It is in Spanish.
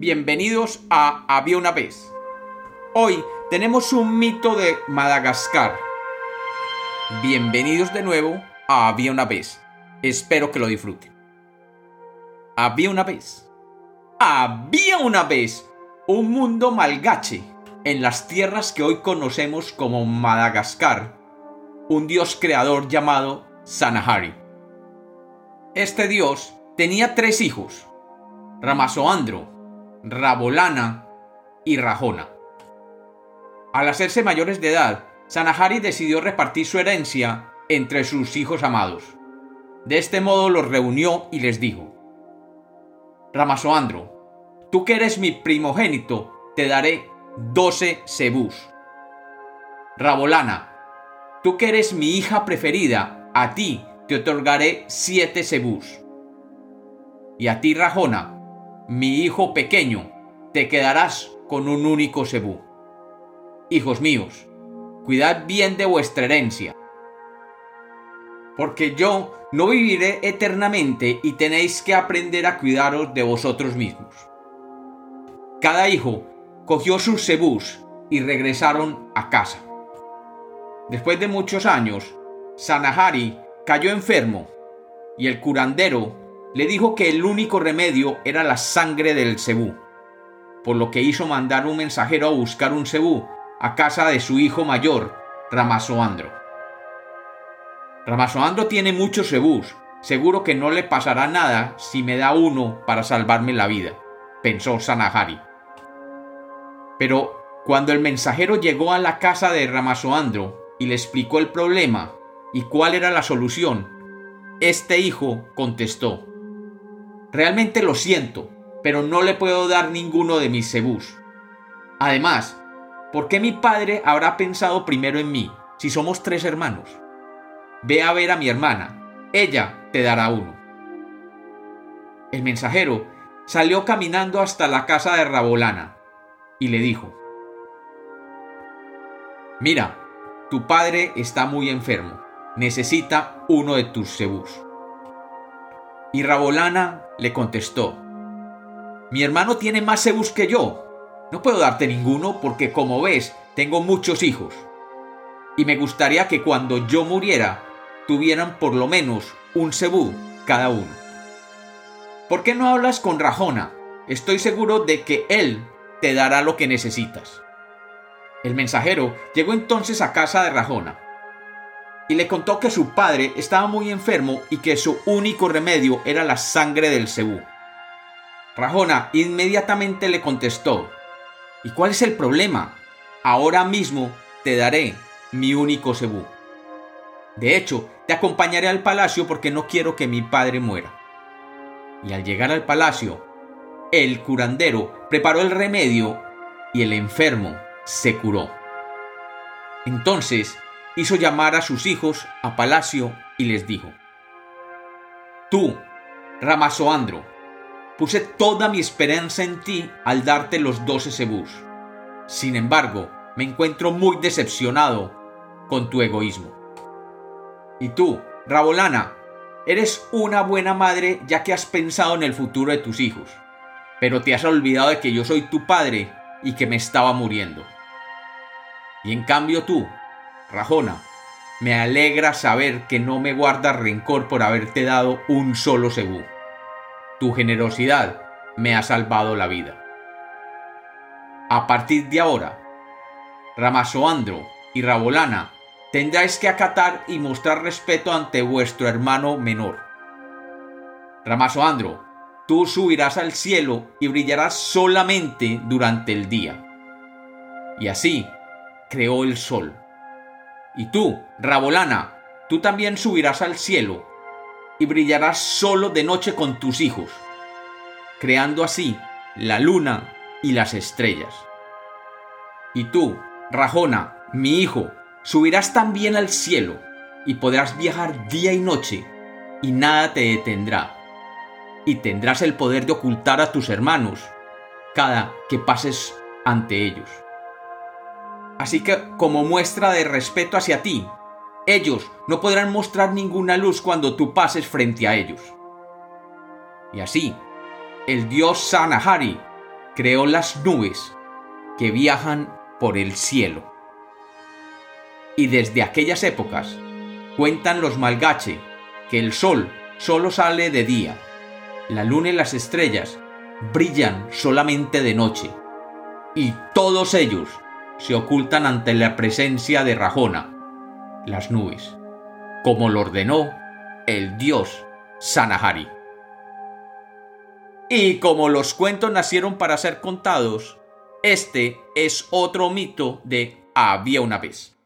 Bienvenidos a Había una vez. Hoy tenemos un mito de Madagascar. Bienvenidos de nuevo a Había una vez. Espero que lo disfruten. Había una vez. Había una vez un mundo malgache en las tierras que hoy conocemos como Madagascar. Un dios creador llamado Sanahari. Este dios tenía tres hijos, Ramazoandro, Rabolana y Rajona. Al hacerse mayores de edad, Sanahari decidió repartir su herencia entre sus hijos amados. De este modo los reunió y les dijo, Ramazoandro, tú que eres mi primogénito, te daré doce cebús. Rabolana, tú que eres mi hija preferida, a ti te otorgaré siete cebús. Y a ti, Rajona, mi hijo pequeño, te quedarás con un único cebú. Hijos míos, cuidad bien de vuestra herencia, porque yo no viviré eternamente y tenéis que aprender a cuidaros de vosotros mismos. Cada hijo cogió sus cebús y regresaron a casa. Después de muchos años, Sanahari cayó enfermo y el curandero le dijo que el único remedio era la sangre del cebú, por lo que hizo mandar un mensajero a buscar un cebú a casa de su hijo mayor, Ramazoandro. Ramazoandro tiene muchos cebús, seguro que no le pasará nada si me da uno para salvarme la vida, pensó Sanahari. Pero cuando el mensajero llegó a la casa de Ramazoandro y le explicó el problema y cuál era la solución, este hijo contestó, Realmente lo siento, pero no le puedo dar ninguno de mis cebús. Además, ¿por qué mi padre habrá pensado primero en mí si somos tres hermanos? Ve a ver a mi hermana, ella te dará uno. El mensajero salió caminando hasta la casa de Rabolana y le dijo, Mira, tu padre está muy enfermo, necesita uno de tus cebús. Y Rabolana le contestó, Mi hermano tiene más cebús que yo. No puedo darte ninguno porque, como ves, tengo muchos hijos. Y me gustaría que cuando yo muriera, tuvieran por lo menos un cebú cada uno. ¿Por qué no hablas con Rajona? Estoy seguro de que él te dará lo que necesitas. El mensajero llegó entonces a casa de Rajona y le contó que su padre estaba muy enfermo y que su único remedio era la sangre del cebú. Rajona inmediatamente le contestó, ¿Y cuál es el problema? Ahora mismo te daré mi único cebú. De hecho, te acompañaré al palacio porque no quiero que mi padre muera. Y al llegar al palacio, el curandero preparó el remedio y el enfermo se curó. Entonces hizo llamar a sus hijos a palacio y les dijo, Tú, Ramazoandro, puse toda mi esperanza en ti al darte los doce cebús. Sin embargo, me encuentro muy decepcionado con tu egoísmo. Y tú, Rabolana, eres una buena madre ya que has pensado en el futuro de tus hijos, pero te has olvidado de que yo soy tu padre y que me estaba muriendo. Y en cambio tú, Rajona, me alegra saber que no me guardas rencor por haberte dado un solo cebú. Tu generosidad me ha salvado la vida. A partir de ahora, Ramazoandro y Rabolana tendráis que acatar y mostrar respeto ante vuestro hermano menor. Ramazoandro, tú subirás al cielo y brillarás solamente durante el día. Y así creó el sol y tú, Rabolana, tú también subirás al cielo y brillarás solo de noche con tus hijos, creando así la luna y las estrellas. Y tú, Rajona, mi hijo, subirás también al cielo y podrás viajar día y noche y nada te detendrá. Y tendrás el poder de ocultar a tus hermanos cada que pases ante ellos. Así que, como muestra de respeto hacia ti, ellos no podrán mostrar ninguna luz cuando tú pases frente a ellos. Y así, el dios Sanahari creó las nubes que viajan por el cielo. Y desde aquellas épocas cuentan los malgache que el sol solo sale de día, la luna y las estrellas brillan solamente de noche, y todos ellos se ocultan ante la presencia de Rajona, las nubes, como lo ordenó el dios Sanahari. Y como los cuentos nacieron para ser contados, este es otro mito de había una vez.